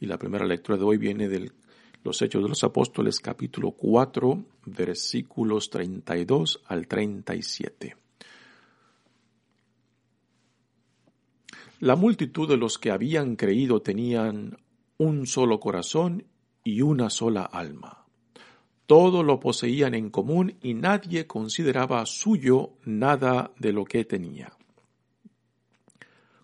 Y la primera lectura de hoy viene de los Hechos de los Apóstoles capítulo 4 versículos 32 al 37. La multitud de los que habían creído tenían un solo corazón y una sola alma todo lo poseían en común y nadie consideraba suyo nada de lo que tenía.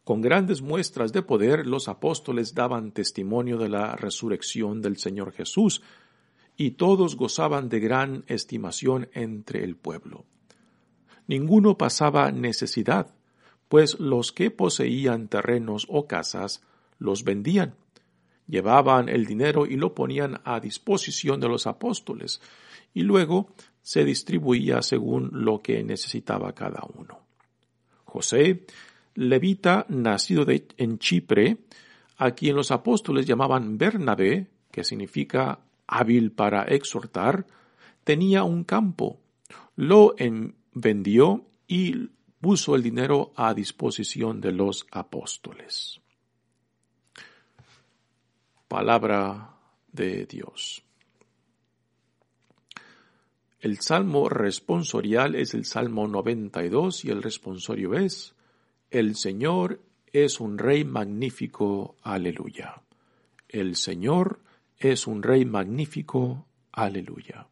Con grandes muestras de poder los apóstoles daban testimonio de la resurrección del Señor Jesús, y todos gozaban de gran estimación entre el pueblo. Ninguno pasaba necesidad, pues los que poseían terrenos o casas los vendían llevaban el dinero y lo ponían a disposición de los apóstoles, y luego se distribuía según lo que necesitaba cada uno. José, levita, nacido en Chipre, a quien los apóstoles llamaban Bernabé, que significa hábil para exhortar, tenía un campo, lo vendió y puso el dinero a disposición de los apóstoles. Palabra de Dios. El salmo responsorial es el salmo 92 y el responsorio es, El Señor es un Rey magnífico, aleluya. El Señor es un Rey magnífico, aleluya.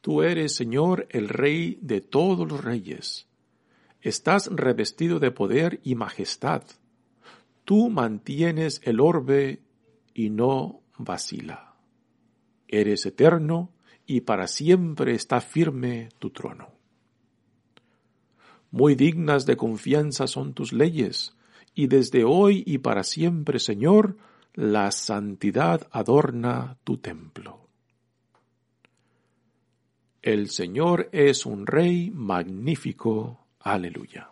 Tú eres, Señor, el Rey de todos los reyes. Estás revestido de poder y majestad. Tú mantienes el orbe y no vacila. Eres eterno y para siempre está firme tu trono. Muy dignas de confianza son tus leyes, y desde hoy y para siempre, Señor, la santidad adorna tu templo. El Señor es un Rey magnífico. Aleluya.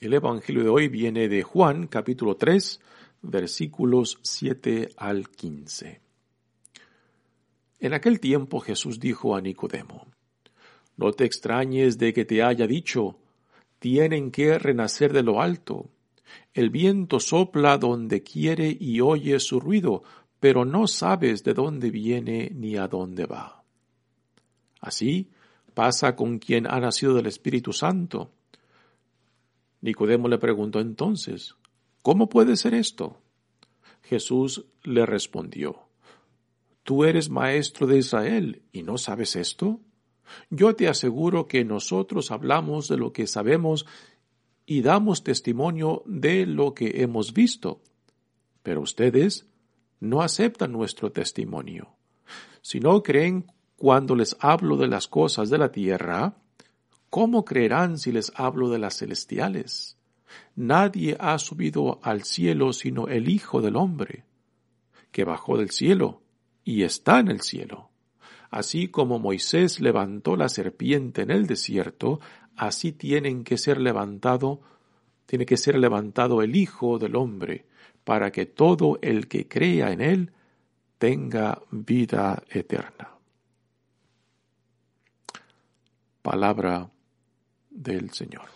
El Evangelio de hoy viene de Juan capítulo 3 versículos 7 al 15. En aquel tiempo Jesús dijo a Nicodemo, No te extrañes de que te haya dicho, tienen que renacer de lo alto. El viento sopla donde quiere y oye su ruido, pero no sabes de dónde viene ni a dónde va. Así pasa con quien ha nacido del Espíritu Santo Nicodemo le preguntó entonces, ¿cómo puede ser esto? Jesús le respondió, ¿tú eres maestro de Israel y no sabes esto? Yo te aseguro que nosotros hablamos de lo que sabemos y damos testimonio de lo que hemos visto, pero ustedes no aceptan nuestro testimonio. Si no creen cuando les hablo de las cosas de la tierra, ¿Cómo creerán si les hablo de las celestiales? Nadie ha subido al cielo sino el Hijo del Hombre, que bajó del cielo y está en el cielo. Así como Moisés levantó la serpiente en el desierto, así que ser levantado, tiene que ser levantado el Hijo del Hombre, para que todo el que crea en él tenga vida eterna. Palabra del Señor.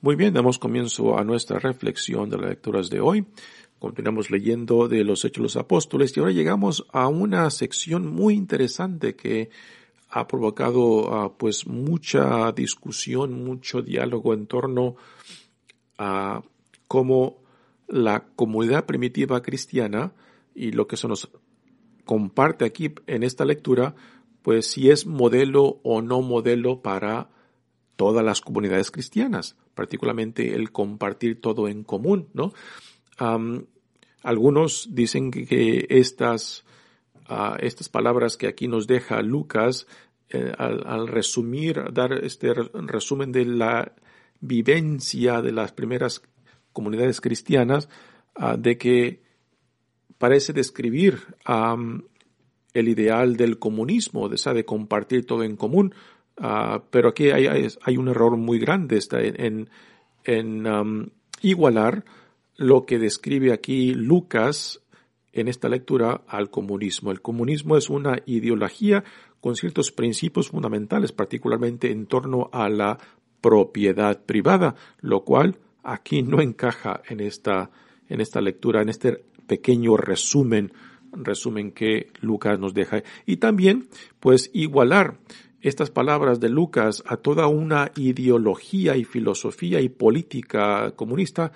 Muy bien, damos comienzo a nuestra reflexión de las lecturas de hoy. Continuamos leyendo de los Hechos de los Apóstoles y ahora llegamos a una sección muy interesante que ha provocado ah, pues mucha discusión, mucho diálogo en torno a cómo la comunidad primitiva cristiana y lo que se nos comparte aquí en esta lectura pues si es modelo o no modelo para todas las comunidades cristianas, particularmente el compartir todo en común, ¿no? Algunos dicen que, estas, ah, estas palabras que aquí nos deja Lucas, eh, al, resumir, dar este resumen de la vivencia de las primeras comunidades cristianas ah, de que parece describir el ideal del comunismo, de, de compartir todo en común, ah, pero aquí hay, un error muy grande en, en igualar lo que describe aquí Lucas en esta lectura al comunismo. El comunismo es una ideología con ciertos principios fundamentales, particularmente en torno a la propiedad privada, lo cual aquí no encaja en esta, en esta lectura, en este pequeño resumen, resumen que Lucas nos deja. Y también, pues, igualar estas palabras de Lucas a toda una ideología y filosofía y política comunista,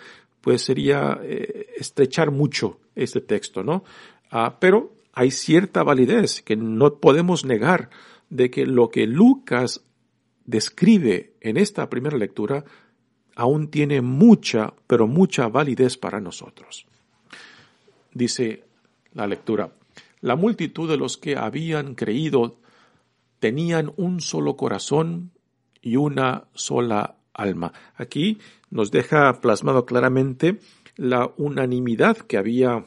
pues sería eh, estrechar mucho este texto, ¿no? Ah, pero hay cierta validez que no podemos negar de que lo que Lucas describe en esta primera lectura aún tiene mucha, pero mucha validez para nosotros. Dice la lectura, la multitud de los que habían creído tenían un solo corazón y una sola alma. Aquí nos deja plasmado claramente la unanimidad que había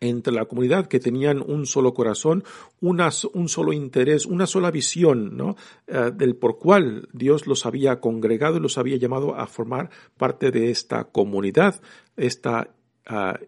entre la comunidad que tenían un solo corazón, un solo interés, una sola visión, ¿no? Eh, del por cual Dios los había congregado y los había llamado a formar parte de esta comunidad, esta ah,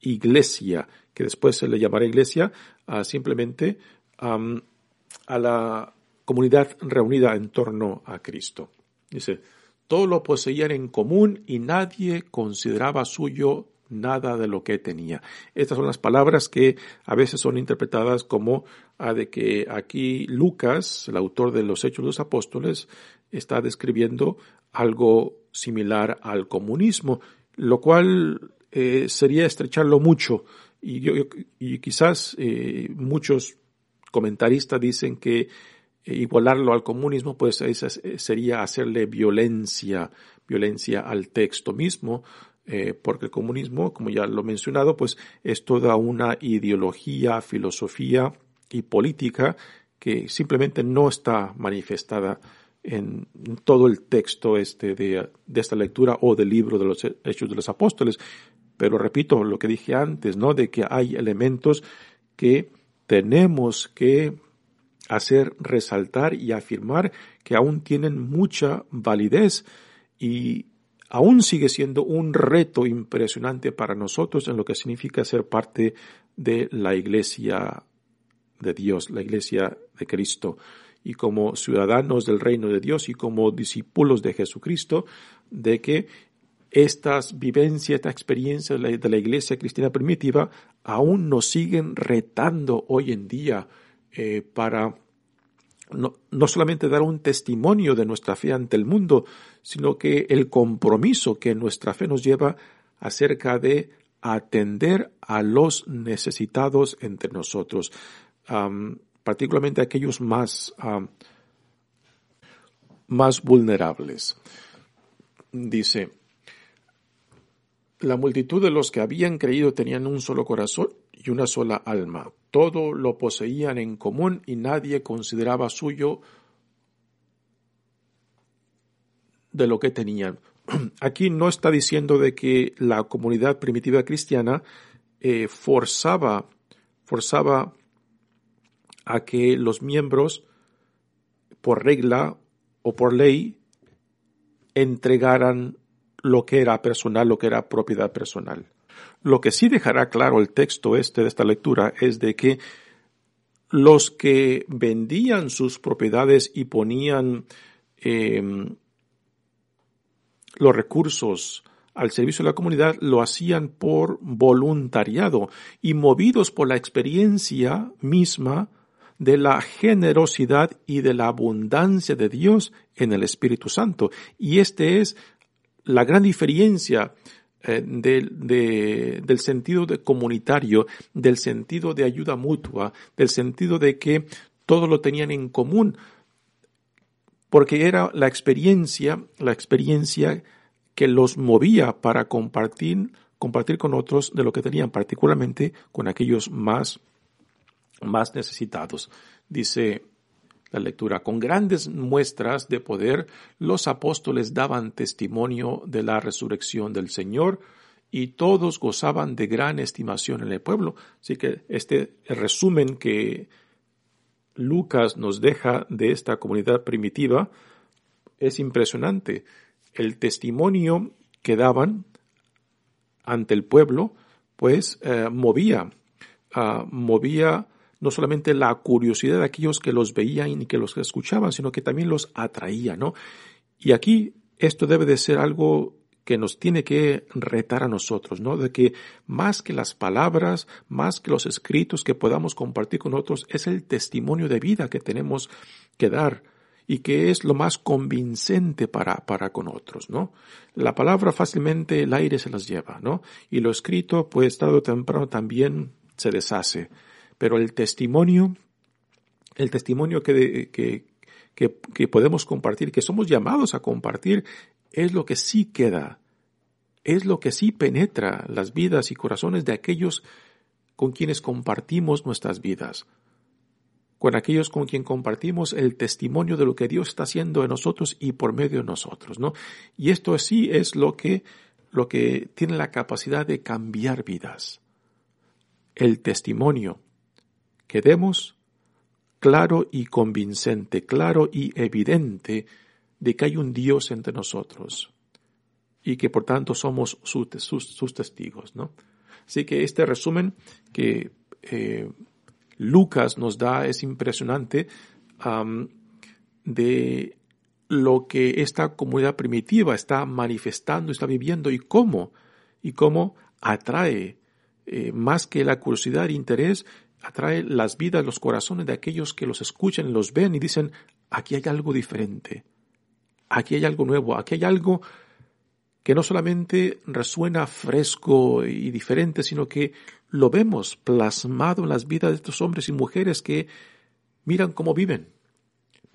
iglesia, que después se le llamará iglesia, uh, simplemente a la comunidad reunida en torno a Cristo. Dice, todo lo poseían en común y nadie consideraba suyo nada de lo que tenía. Estas son las palabras que a veces son interpretadas como a de que aquí Lucas, el autor de los Hechos de los Apóstoles, está describiendo algo similar al comunismo, lo cual eh, sería estrecharlo mucho. Y, yo, quizás eh, muchos comentaristas dicen que igualarlo al comunismo, pues sería hacerle violencia, violencia al texto mismo, eh, porque el comunismo, como ya lo he mencionado, pues es toda una ideología, filosofía y política que simplemente no está manifestada en todo el texto este de, de esta lectura o del libro de los Hechos de los Apóstoles. Pero repito lo que dije antes, ¿no? De que hay elementos que tenemos que hacer resaltar y afirmar que aún tienen mucha validez y aún sigue siendo un reto impresionante para nosotros en lo que significa ser parte de la iglesia de Dios, la iglesia de Cristo. Y como ciudadanos del reino de Dios y como discípulos de Jesucristo, de que estas vivencias, esta experiencia de la iglesia cristiana primitiva aún nos siguen retando hoy en día eh, para no, no, solamente dar un testimonio de nuestra fe ante el mundo, sino que el compromiso que nuestra fe nos lleva acerca de atender a los necesitados entre nosotros, particularmente aquellos más, más vulnerables. Dice, la multitud de los que habían creído tenían un solo corazón y una sola alma. Todo lo poseían en común y nadie consideraba suyo de lo que tenían. Aquí no está diciendo de que la comunidad primitiva cristiana eh, forzaba, forzaba a que los miembros, por regla o por ley, entregaran lo que era personal, lo que era propiedad personal. Lo que sí dejará claro el texto este de esta lectura es de que los que vendían sus propiedades y ponían em, los recursos al servicio de la comunidad lo hacían por voluntariado y movidos por la experiencia misma de la generosidad y de la abundancia de Dios en el Espíritu Santo. Y este es la gran diferencia eh, del sentido de comunitario, del sentido de ayuda mutua, del sentido de que todo lo tenían en común, porque era la experiencia, la experiencia que los movía para compartir, compartir con otros de lo que tenían, particularmente con aquellos más, más necesitados. Dice la lectura. Con grandes muestras de poder, los apóstoles daban testimonio de la resurrección del Señor y todos gozaban de gran estimación en el pueblo. Así que este resumen que Lucas nos deja de esta comunidad primitiva es impresionante. El testimonio que daban ante el pueblo, pues eh, movía, ah, movía no solamente la curiosidad de aquellos que los veían y que los escuchaban, sino que también los atraía, ¿no? Y aquí esto debe de ser algo que nos tiene que retar a nosotros, ¿no? De que más que las palabras, más que los escritos que podamos compartir con otros, es el testimonio de vida que tenemos que dar y que es lo más convincente para, para con otros, ¿no? La palabra fácilmente el aire se las lleva, ¿no? Y lo escrito, pues tarde o temprano también se deshace. Pero el testimonio, el testimonio que, que, que, podemos compartir, que somos llamados a compartir, es lo que sí queda, es lo que sí penetra las vidas y corazones de aquellos con quienes compartimos nuestras vidas, con aquellos con quien compartimos el testimonio de lo que Dios está haciendo en nosotros y por medio de nosotros, ¿no? Y esto sí es lo que, lo que tiene la capacidad de cambiar vidas. El testimonio que demos claro y convincente, claro y evidente de que hay un Dios entre nosotros y que por tanto somos sus, testigos, ¿no? Así que este resumen que eh, Lucas nos da es impresionante de lo que esta comunidad primitiva está manifestando, está viviendo y cómo, y cómo atrae eh, más que la curiosidad e interés, atrae las vidas, los corazones de aquellos que los escuchan, los ven y dicen, aquí hay algo diferente, aquí hay algo nuevo, aquí hay algo que no solamente resuena fresco y diferente, sino que lo vemos plasmado en las vidas de estos hombres y mujeres que miran cómo viven,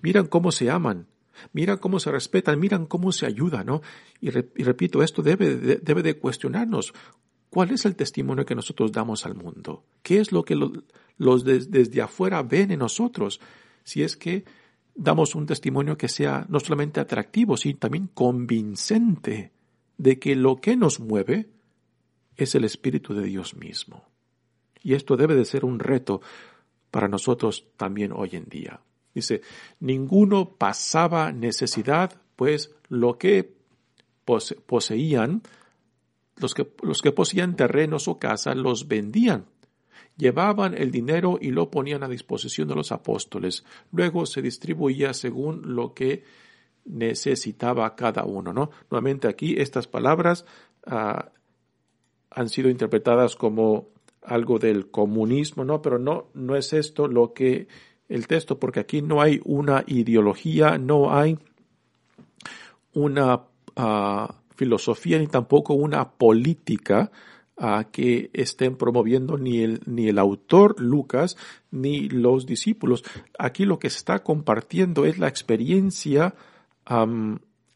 miran cómo se aman, miran cómo se respetan, miran cómo se ayudan, ¿no? Y, repito, esto debe de, debe de cuestionarnos. ¿Cuál es el testimonio que nosotros damos al mundo? ¿Qué es lo que los desde afuera ven en nosotros? Si es que damos un testimonio que sea no solamente atractivo, sino también convincente de que lo que nos mueve es el Espíritu de Dios mismo. Y esto debe de ser un reto para nosotros también hoy en día. Dice, ninguno pasaba necesidad, pues lo que poseían, los que, los que poseían terrenos o casas, los vendían llevaban el dinero y lo ponían a disposición de los apóstoles. Luego se distribuía según lo que necesitaba cada uno, ¿no? Nuevamente aquí estas palabras ah, han sido interpretadas como algo del comunismo, ¿no? Pero no, no es esto lo que el texto, porque aquí no hay una ideología, no hay una ah, filosofía ni tampoco una política que estén promoviendo ni el, ni el autor Lucas ni los discípulos. Aquí lo que está compartiendo es la experiencia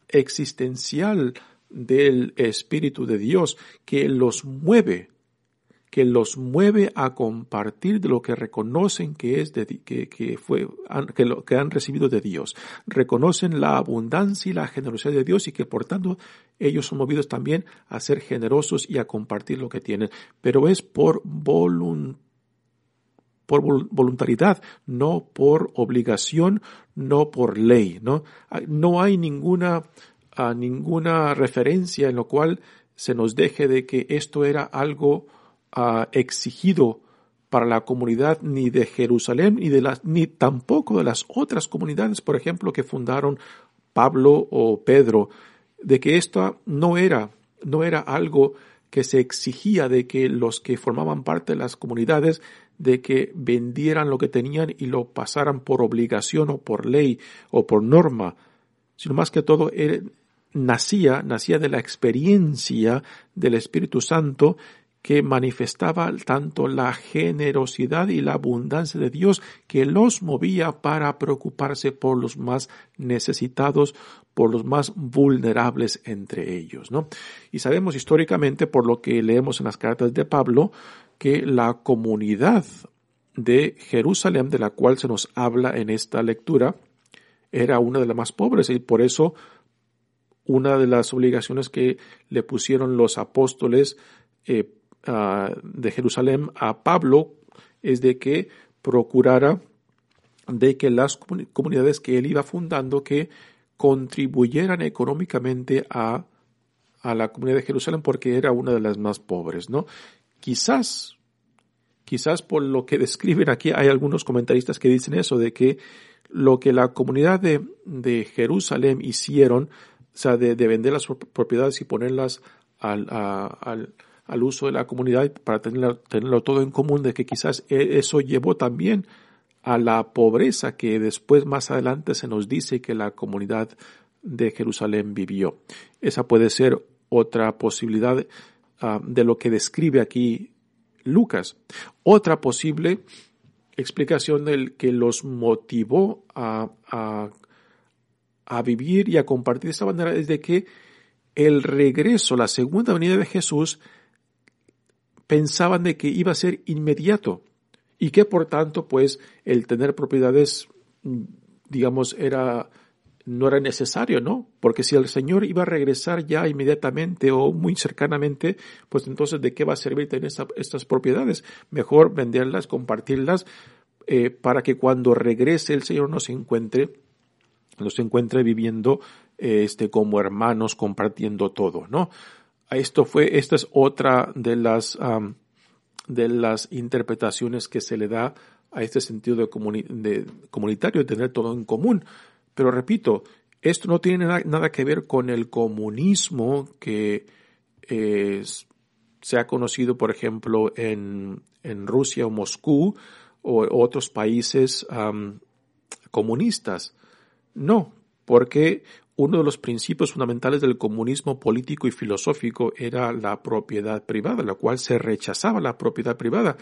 existencial del Espíritu de Dios que los mueve que los mueve a compartir de lo que reconocen que es de, que, que fue, que lo que han recibido de Dios. Reconocen la abundancia y la generosidad de Dios y que por tanto ellos son movidos también a ser generosos y a compartir lo que tienen. Pero es por voluntad por voluntariedad, no por obligación, no por ley, ¿no? Ah, no hay ninguna, ah, ninguna referencia en lo cual se nos deje de que esto era algo exigido para la comunidad ni de Jerusalén ni de las ni tampoco de las otras comunidades, por ejemplo, que fundaron Pablo o Pedro, de que esto no era no era algo que se exigía de que los que formaban parte de las comunidades de que vendieran lo que tenían y lo pasaran por obligación o por ley o por norma, sino más que todo nacía, nacía de la experiencia del Espíritu Santo que manifestaba tanto la generosidad y la abundancia de Dios que los movía para preocuparse por los más necesitados, por los más vulnerables entre ellos, ¿no? Y sabemos históricamente por lo que leemos en las cartas de Pablo que la comunidad de Jerusalén, de la cual se nos habla en esta lectura, era una de las más pobres y por eso una de las obligaciones que le pusieron los apóstoles eh, de Jerusalén a Pablo es de que procurara de que las comunidades que él iba fundando que contribuyeran económicamente a, a la comunidad de Jerusalén porque era una de las más pobres, ¿no? Quizás, quizás por lo que describen aquí, hay algunos comentaristas que dicen eso, de que lo que la comunidad de, de Jerusalén hicieron, o sea, de, vender las propiedades y ponerlas al, al, uso de la comunidad para tenerlo, tenerlo todo en común, de que quizás e, eso llevó también a la pobreza que después más adelante se nos dice que la comunidad de Jerusalén vivió. Esa puede ser otra posibilidad ah, de lo que describe aquí Lucas. Otra posible explicación del que los motivó a, a, vivir y a compartir de esta manera es de que el regreso, la segunda venida de Jesús, pensaban de que iba a ser inmediato y que por tanto pues el tener propiedades digamos era no era necesario, ¿no? Porque si el Señor iba a regresar ya inmediatamente o muy cercanamente, pues entonces ¿de qué va a servir tener estas propiedades? Mejor venderlas, compartirlas, eh, para que cuando regrese el Señor nos encuentre, nos encuentre viviendo este, como hermanos, compartiendo todo, ¿no? Esto fue, esta es otra de las de las interpretaciones que se le da a este sentido de, comunitario, de tener todo en común. Pero repito, esto no tiene nada, que ver con el comunismo que se ha conocido, por ejemplo, en, en, Rusia o Moscú o otros países comunistas. No, porque uno de los principios fundamentales del comunismo político y filosófico era la propiedad privada, la cual se rechazaba la propiedad privada.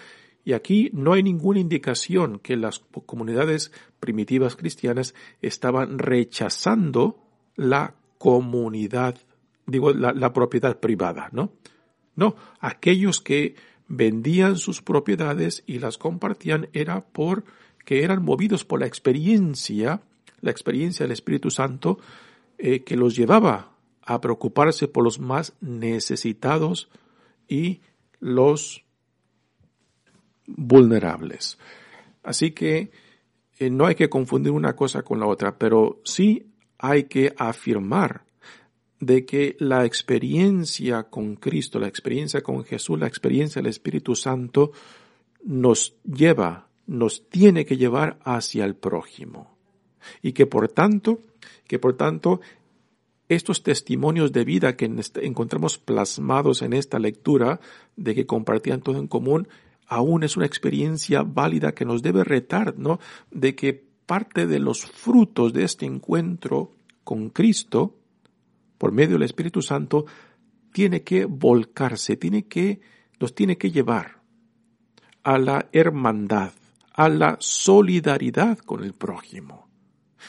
Y aquí no hay ninguna indicación que las comunidades primitivas cristianas estaban rechazando la comunidad, digo, la, propiedad privada, ¿no? No, aquellos que vendían sus propiedades y las compartían era por que eran movidos por la experiencia, la experiencia del Espíritu Santo, eh, que los llevaba a preocuparse por los más necesitados y los vulnerables. Así que eh, no hay que confundir una cosa con la otra, pero sí hay que afirmar de que la experiencia con Cristo, la experiencia con Jesús, la experiencia del Espíritu Santo nos lleva, nos tiene que llevar hacia el prójimo. Y que por tanto que por tanto estos testimonios de vida que encontramos plasmados en esta lectura de que compartían todo en común, aún es una experiencia válida que nos debe retar, ¿no? De que parte de los frutos de este encuentro con Cristo, por medio del Espíritu Santo, tiene que volcarse, tiene que, nos tiene que llevar a la hermandad, a la solidaridad con el prójimo.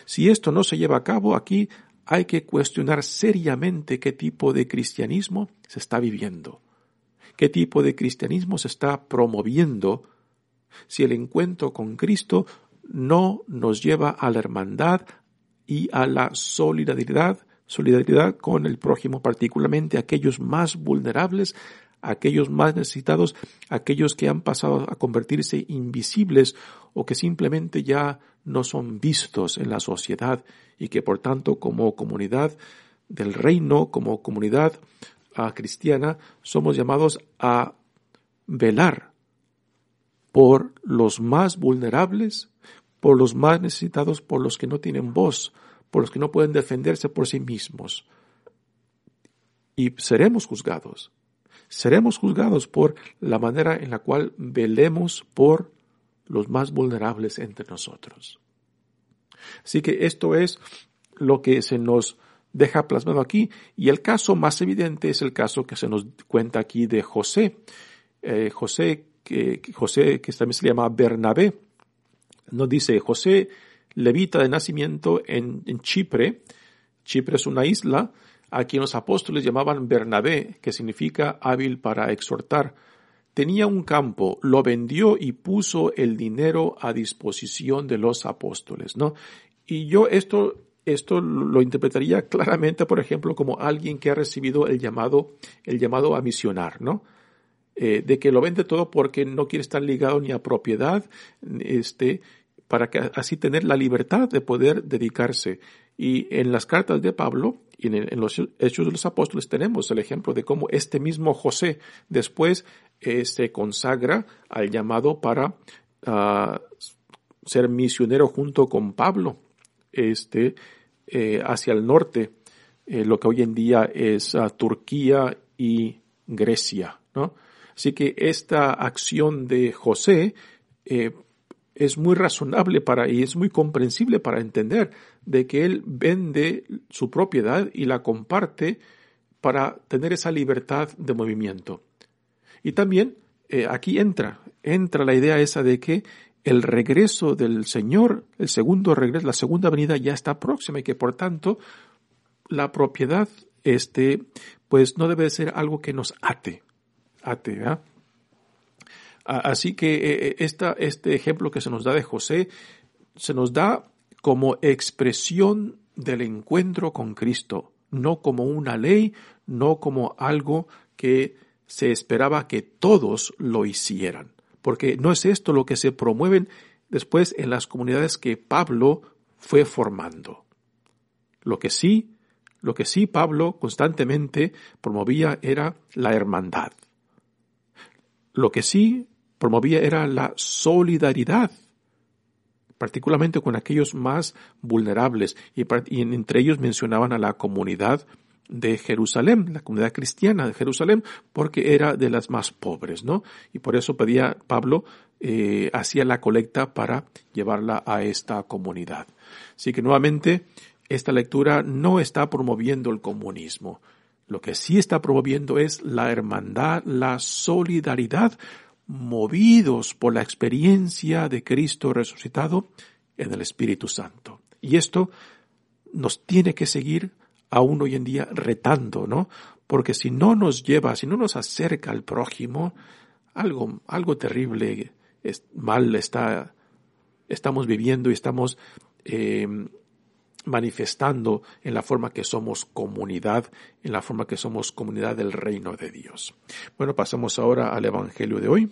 Si esto no se lleva a cabo, aquí hay que cuestionar seriamente qué tipo de cristianismo se está viviendo, qué tipo de cristianismo se está promoviendo. Si el encuentro con Cristo no nos lleva a la hermandad y a la solidaridad, solidaridad con el prójimo, particularmente aquellos más vulnerables, aquellos más necesitados, aquellos que han pasado a convertirse invisibles o que simplemente ya no son vistos en la sociedad y que por tanto como comunidad del reino, como comunidad ah, cristiana, somos llamados a velar por los más vulnerables, por los más necesitados, por los que no tienen voz, por los que no pueden defenderse por sí mismos. Y seremos juzgados seremos juzgados por la manera en la cual velemos por los más vulnerables entre nosotros. Así que esto es lo que se nos deja plasmado aquí y el caso más evidente es el caso que se nos cuenta aquí de José. Eh, José, que, José, que también se llama Bernabé, nos dice José levita de nacimiento en, en Chipre. Chipre es una isla a quien los apóstoles llamaban Bernabé, que significa hábil para exhortar. tenía un campo, lo vendió y puso el dinero a disposición de los apóstoles, ¿no? Y yo esto, esto lo interpretaría claramente, por ejemplo, como alguien que ha recibido el llamado, el llamado a misionar, ¿no? Eh, de que lo vende todo porque no quiere estar ligado ni a propiedad, este, para que así tener la libertad de poder dedicarse. Y en las cartas de Pablo y en, los Hechos de los Apóstoles tenemos el ejemplo de cómo este mismo José después eh, se consagra al llamado para ah, ser misionero junto con Pablo este, eh, hacia el norte, lo que hoy en día es ah, Turquía y Grecia. ¿no? Así que esta acción de José eh, es muy razonable para y es muy comprensible para entender de que él vende su propiedad y la comparte para tener esa libertad de movimiento. Y también eh, aquí entra, entra la idea esa de que el regreso del Señor, el segundo regreso, la segunda venida ya está próxima y que por tanto la propiedad, este, pues no debe ser algo que nos ate, atea. Así que eh, eh, esta, este ejemplo que se nos da de José se nos da como expresión del encuentro con Cristo, no como una ley, no como algo que se esperaba que todos lo hicieran, porque no es esto lo que se promueven después en las comunidades que Pablo fue formando. Lo que sí, lo que sí Pablo constantemente promovía era la hermandad. Lo que sí promovía era la solidaridad, particularmente con aquellos más vulnerables, y, entre ellos mencionaban a la comunidad de Jerusalén, la comunidad cristiana de Jerusalén, porque era de las más pobres, ¿no? Y por eso pedía Pablo, eh, hacía la colecta para llevarla a esta comunidad. Así que nuevamente, esta lectura no está promoviendo el comunismo, lo que sí está promoviendo es la hermandad, la solidaridad, movidos por la experiencia de Cristo resucitado en el Espíritu Santo. Y esto nos tiene que seguir aún hoy en día retando, ¿no? Porque si no nos lleva, si no nos acerca al prójimo, algo, algo terrible, mal está, estamos viviendo y estamos eh, manifestando en la forma que somos comunidad, en la forma que somos comunidad del reino de Dios. Bueno, pasamos ahora al Evangelio de hoy.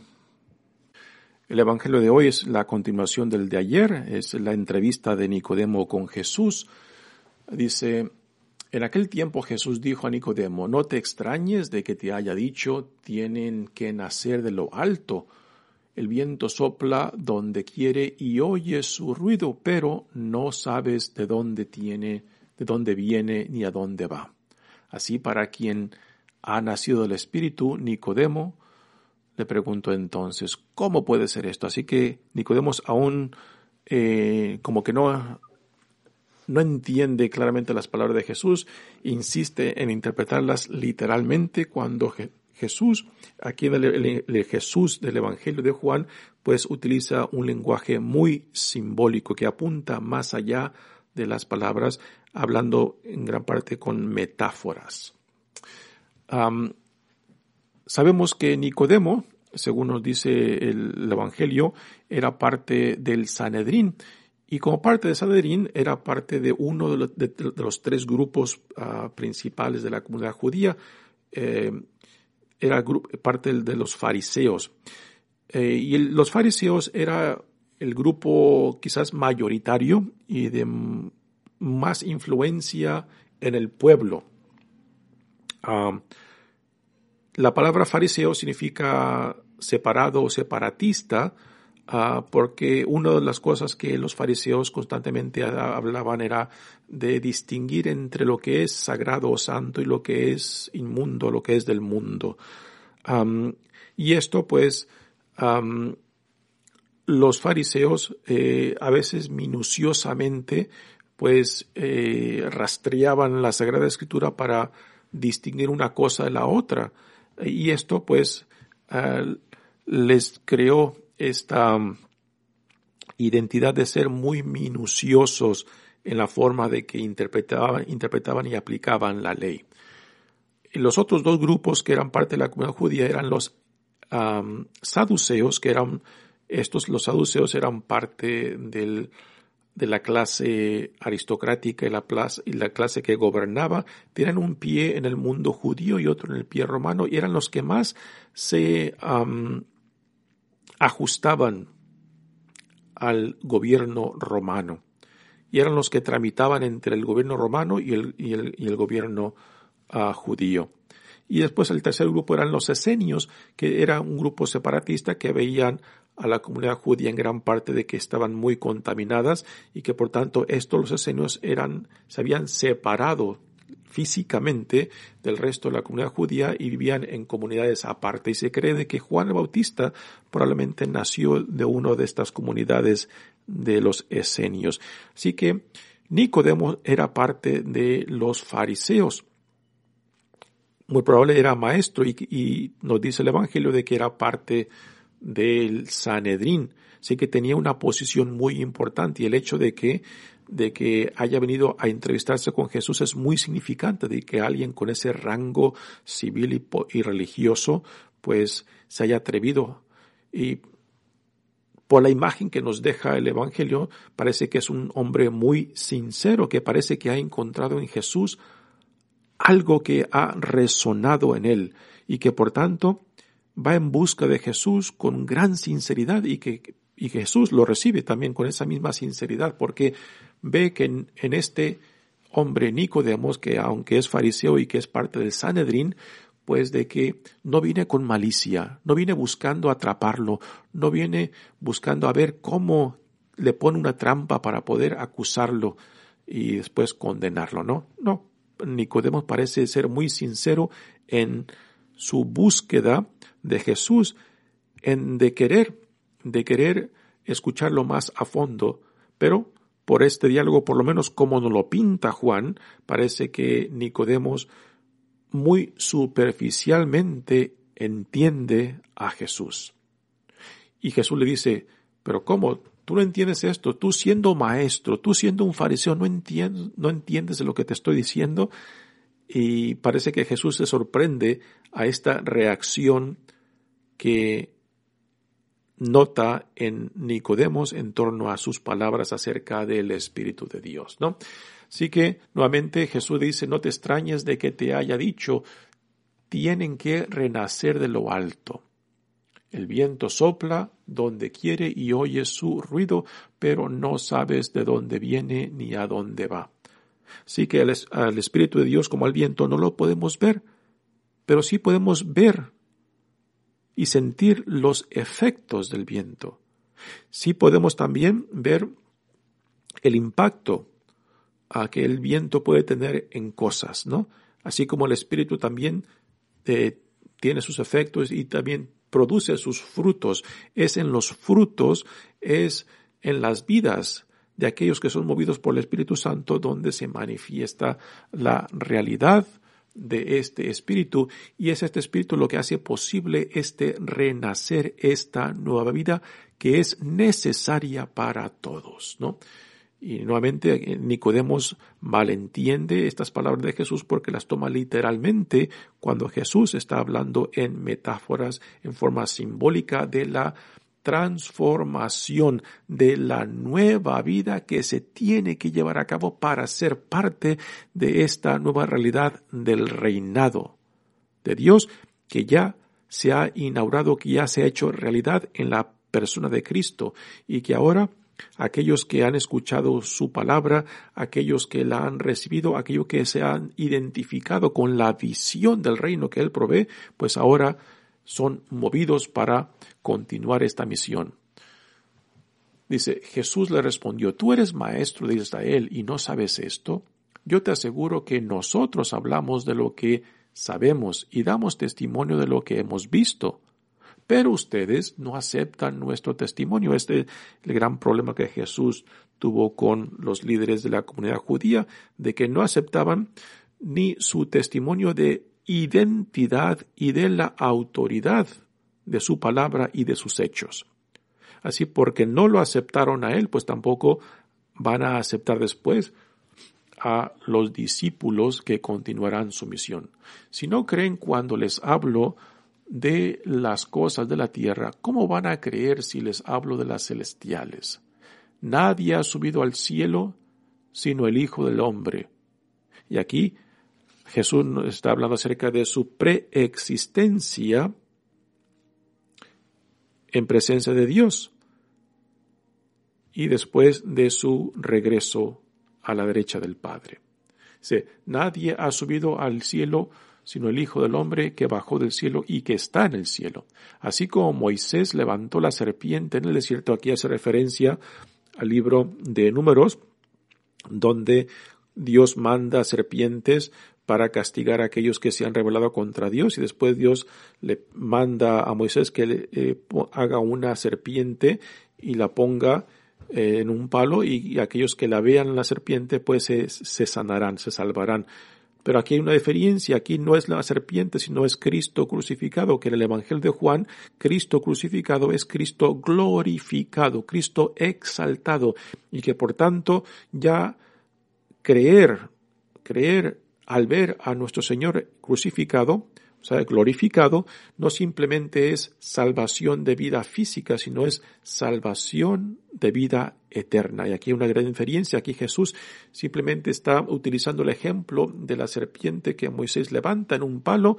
El Evangelio de hoy es la continuación del de ayer, es la entrevista de Nicodemo con Jesús. Dice, en aquel tiempo Jesús dijo a Nicodemo, no te extrañes de que te haya dicho, tienen que nacer de lo alto. El viento sopla donde quiere y oyes su ruido, pero no sabes de dónde tiene, de dónde viene ni a dónde va. Así para quien ha nacido del Espíritu, Nicodemo, le preguntó entonces, ¿cómo puede ser esto? Así que Nicodemo aún eh, como que no, no entiende claramente las palabras de Jesús, insiste en interpretarlas literalmente cuando Jesús, aquí el, Jesús del Evangelio de Juan, pues utiliza un lenguaje muy simbólico que apunta más allá de las palabras, hablando en gran parte con metáforas. sabemos que Nicodemo, según nos dice el, Evangelio, era parte del Sanedrín. Y como parte del Sanedrín era parte de uno de los, tres grupos ah, principales de la comunidad judía. Eh, era parte de los fariseos. Eh, y los fariseos era el grupo quizás mayoritario y de más influencia en el pueblo. Ah, la palabra fariseo significa separado o separatista, ah, porque una de las cosas que los fariseos constantemente hablaban era de distinguir entre lo que es sagrado o santo y lo que es inmundo, lo que es del mundo. y esto pues los fariseos eh, a veces minuciosamente pues eh, rastreaban la Sagrada Escritura para distinguir una cosa de la otra. Y esto pues les creó esta identidad de ser muy minuciosos en la forma de que interpretaban, interpretaban y aplicaban la ley. los otros dos grupos que eran parte de la comunidad judía eran los saduceos, que eran, estos, los saduceos eran parte del, de la clase aristocrática y la, la clase que gobernaba, tenían un pie en el mundo judío y otro en el pie romano, y eran los que más se ajustaban al gobierno romano. Y eran los que tramitaban entre el gobierno romano y el, y el, y el gobierno ah, judío. Y después el tercer grupo eran los esenios, que era un grupo separatista que veían a la comunidad judía en gran parte de que estaban muy contaminadas y que por tanto estos los esenios eran, se habían separado físicamente del resto de la comunidad judía y vivían en comunidades aparte. Y se cree que Juan el Bautista probablemente nació de una de estas comunidades de los esenios. Así que Nicodemo era parte de los fariseos. Muy probable era maestro y, y nos dice el Evangelio de que era parte del Sanedrín. Así que tenía una posición muy importante y el hecho de que de que haya venido a entrevistarse con Jesús es muy significante de que alguien con ese rango civil y, religioso pues se haya atrevido. Y por la imagen que nos deja el Evangelio parece que es un hombre muy sincero que parece que ha encontrado en Jesús algo que ha resonado en él y que por tanto va en busca de Jesús con gran sinceridad y que y Jesús lo recibe también con esa misma sinceridad porque ve que en, este hombre Nicodemos, que aunque es fariseo y que es parte del Sanedrín, pues de que no viene con malicia, no viene buscando atraparlo, no viene buscando a ver cómo le pone una trampa para poder acusarlo y después condenarlo, ¿no? No, Nicodemos parece ser muy sincero en su búsqueda de Jesús, en de querer, de querer escucharlo más a fondo, pero por este diálogo, por lo menos como nos lo pinta Juan, parece que Nicodemos muy superficialmente entiende a Jesús. Y Jesús le dice, pero ¿cómo? Tú no entiendes esto, tú siendo maestro, tú siendo un fariseo, no entiendes, no entiendes lo que te estoy diciendo. Y parece que Jesús se sorprende a esta reacción que nota en Nicodemos en torno a sus palabras acerca del Espíritu de Dios, ¿no? Así que nuevamente Jesús dice, no te extrañes de que te haya dicho, tienen que renacer de lo alto. El viento sopla donde quiere y oyes su ruido, pero no sabes de dónde viene ni a dónde va. Así que al Espíritu de Dios como al viento no lo podemos ver, pero sí podemos ver y sentir los efectos del viento. Sí podemos también ver el impacto que el viento puede tener en cosas, ¿no? Así como el espíritu también eh, tiene sus efectos y también produce sus frutos. Es en los frutos, es en las vidas de aquellos que son movidos por el Espíritu Santo donde se manifiesta la realidad de este espíritu y es este espíritu lo que hace posible este renacer, esta nueva vida que es necesaria para todos, ¿no? Y nuevamente Nicodemos malentiende estas palabras de Jesús porque las toma literalmente cuando Jesús está hablando en metáforas, en forma simbólica de la transformación de la nueva vida que se tiene que llevar a cabo para ser parte de esta nueva realidad del reinado de Dios que ya se ha inaugurado, que ya se ha hecho realidad en la persona de Cristo y que ahora aquellos que han escuchado su palabra, aquellos que la han recibido, aquellos que se han identificado con la visión del reino que Él provee, pues ahora son movidos para continuar esta misión. Dice, Jesús le respondió, ¿tú eres maestro de Israel y no sabes esto? Yo te aseguro que nosotros hablamos de lo que sabemos y damos testimonio de lo que hemos visto. Pero ustedes no aceptan nuestro testimonio. Este es el gran problema que Jesús tuvo con los líderes de la comunidad judía, de que no aceptaban ni su testimonio de identidad y de la autoridad de su palabra y de sus hechos. Así porque no lo aceptaron a él, pues tampoco van a aceptar después a los discípulos que continuarán su misión. Si no creen cuando les hablo de las cosas de la tierra, ¿cómo van a creer si les hablo de las celestiales? Nadie ha subido al cielo sino el Hijo del Hombre. Y aquí Jesús está hablando acerca de su preexistencia en presencia de Dios y después de su regreso a la derecha del Padre. Dice, nadie ha subido al cielo sino el Hijo del Hombre que bajó del cielo y que está en el cielo. Así como Moisés levantó la serpiente en el desierto, aquí hace referencia al libro de Números, donde Dios manda serpientes para castigar a aquellos que se han rebelado contra Dios. Y después Dios le manda a Moisés que eh, haga una serpiente y la ponga eh, en un palo y, aquellos que la vean la serpiente pues se, se sanarán, se salvarán. Pero aquí hay una diferencia, aquí no es la serpiente, sino es Cristo crucificado, que en el Evangelio de Juan, Cristo crucificado es Cristo glorificado, Cristo exaltado, y que por tanto ya creer, creer al ver a nuestro Señor crucificado, o sea, glorificado, no simplemente es salvación de vida física, sino es salvación de vida eterna. Y aquí una gran diferencia. Aquí Jesús simplemente está utilizando el ejemplo de la serpiente que Moisés levanta en un palo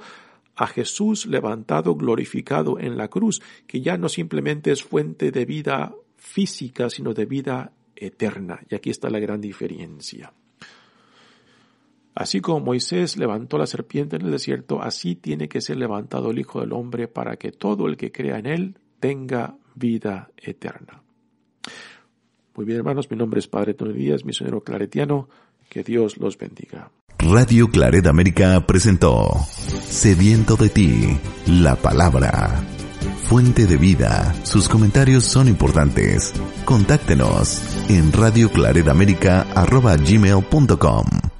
a Jesús levantado, glorificado en la cruz, que ya no simplemente es fuente de vida física, sino de vida eterna. Y aquí está la gran diferencia. Así como Moisés levantó la serpiente en el desierto, así tiene que ser levantado el Hijo del Hombre para que todo el que crea en él tenga vida eterna. Muy bien, hermanos, mi nombre es Padre Tony Díaz, misionero claretiano. Que Dios los bendiga. Radio Claret América presentó Sediento de ti, la palabra. Fuente de vida. Sus comentarios son importantes. Contáctenos en radioclaredamerica.gmail.com